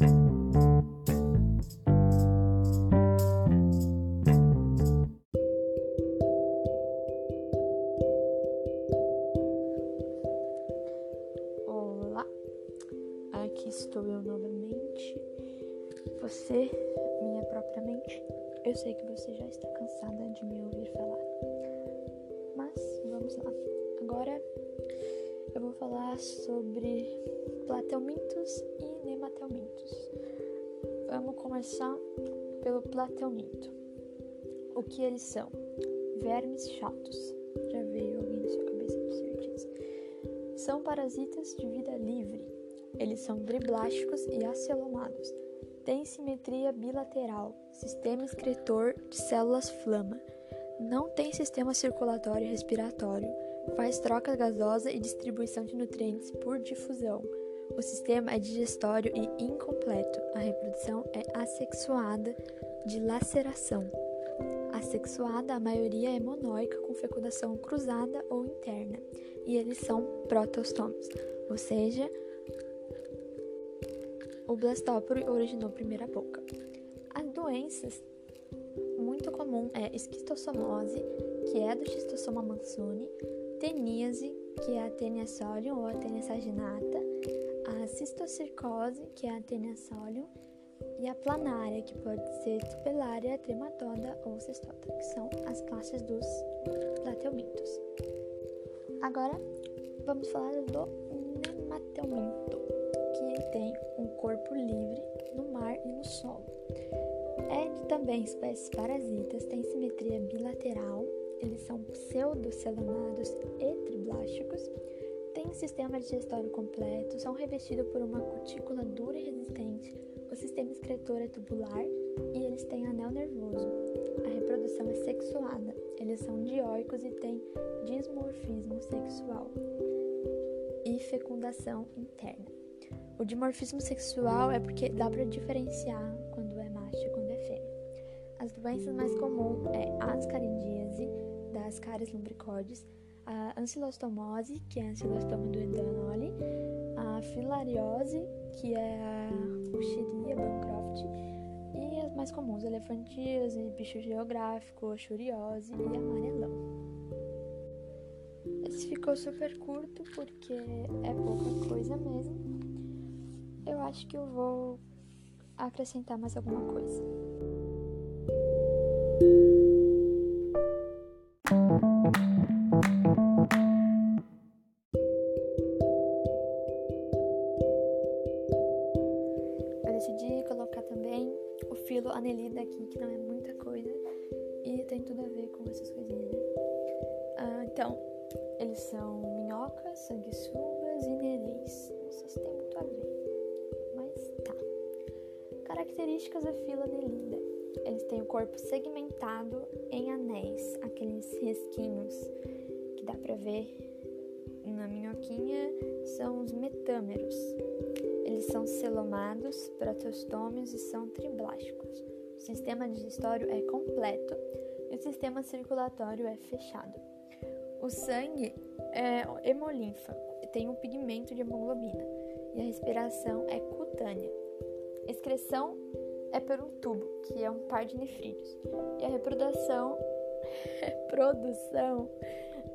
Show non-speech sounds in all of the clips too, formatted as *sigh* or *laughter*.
Olá, aqui estou eu novamente. Você, minha própria mente. Eu sei que você já está cansada de me ouvir falar. Mas vamos lá. Agora eu vou falar sobre plateumintos e nemateumintos. Vamos começar pelo plateuminto. O que eles são? Vermes chatos. Já veio alguém na sua cabeça de certeza. São parasitas de vida livre. Eles são driblásticos e acelomados. Têm simetria bilateral, sistema excretor de células flama. Não tem sistema circulatório e respiratório. Faz troca gasosa e distribuição de nutrientes por difusão. O sistema é digestório e incompleto. A reprodução é assexuada de laceração. Assexuada, a maioria é monóica com fecundação cruzada ou interna, e eles são protostômos, ou seja, o blastóporo originou primeira boca. As doenças muito comum é esquistossomose, que é do xistossoma mansoni, teníase, que é a tênia solium ou a tênia saginata, a cistocircose, que é a tênia solium, e a planária, que pode ser tupelária, trematoda ou cestota, que são as classes dos plateumintos. Agora, vamos falar do nemateuminto, que tem um corpo livre no mar e no solo. É também espécies parasitas, tem simetria bilateral, eles são pseudocelonados e triblásticos, têm sistema digestório completo, são revestidos por uma cutícula dura e resistente, o sistema excretor é tubular e eles têm anel nervoso. A reprodução é sexuada, eles são dioicos e têm dismorfismo sexual e fecundação interna. O dimorfismo sexual é porque dá para diferenciar quando é macho e quando é fêmea. As doenças mais comuns é ascaridíase, das Ascaris lumbricoides, a ancilostomose, que é a ancilostoma do a filariose, que é a Uxeria Bancroft, e as mais comuns, elefantíase, bicho geográfico, xuriose e amarelão. Esse ficou super curto porque é pouca coisa mesmo. Eu acho que eu vou acrescentar mais alguma coisa. Filo anelida aqui, que não é muita coisa e tem tudo a ver com essas coisinhas, né? Ah, então, eles são minhocas, sanguessugas e nereis. Não sei se tem muito a ver, mas tá. Características da fila anelida. Eles têm o corpo segmentado em anéis, aqueles risquinhos que dá pra ver na minhoquinha são os metâmeros. Eles são celomados, protostômios e são triblásticos. O sistema digestório é completo e o sistema circulatório é fechado. O sangue é hemolinfa, tem um pigmento de hemoglobina e a respiração é cutânea. Excreção é por um tubo, que é um par de nefrídeos. E a reprodução, *laughs* reprodução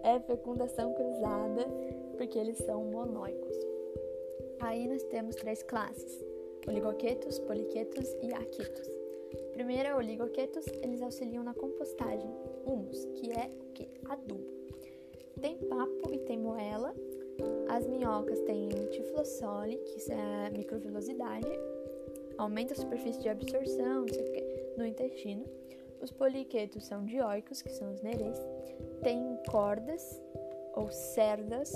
é fecundação cruzada, porque eles são monóicos. Aí nós temos três classes: oligoquetos, poliquetos e aquetos. Primeiro, oligoquetos, eles auxiliam na compostagem, humus, que é o que? Adubo. Tem papo e tem moela. As minhocas têm tiflossole, que é microvilosidade, aumenta a superfície de absorção, não sei o que, no intestino. Os poliquetos são dioicos, que são os nereis. Tem cordas ou cerdas,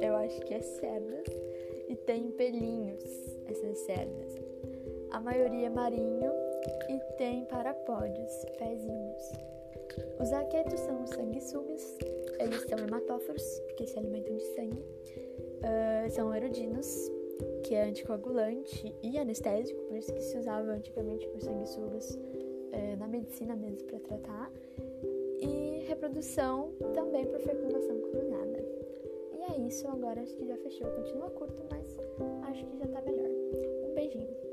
eu acho que é cerdas, e tem pelinhos, essas cerdas. A maioria é marinho e tem parapódios, pezinhos. Os aquetos são os sanguessugas, eles são hematóforos, porque se alimentam de sangue. Uh, são erudinos, que é anticoagulante e anestésico, por isso que se usava antigamente os sanguessugas uh, na medicina mesmo para tratar. E reprodução também por fecundação cruzada é isso, agora acho que já fechou. Continua curto, mas acho que já tá melhor. Um beijinho.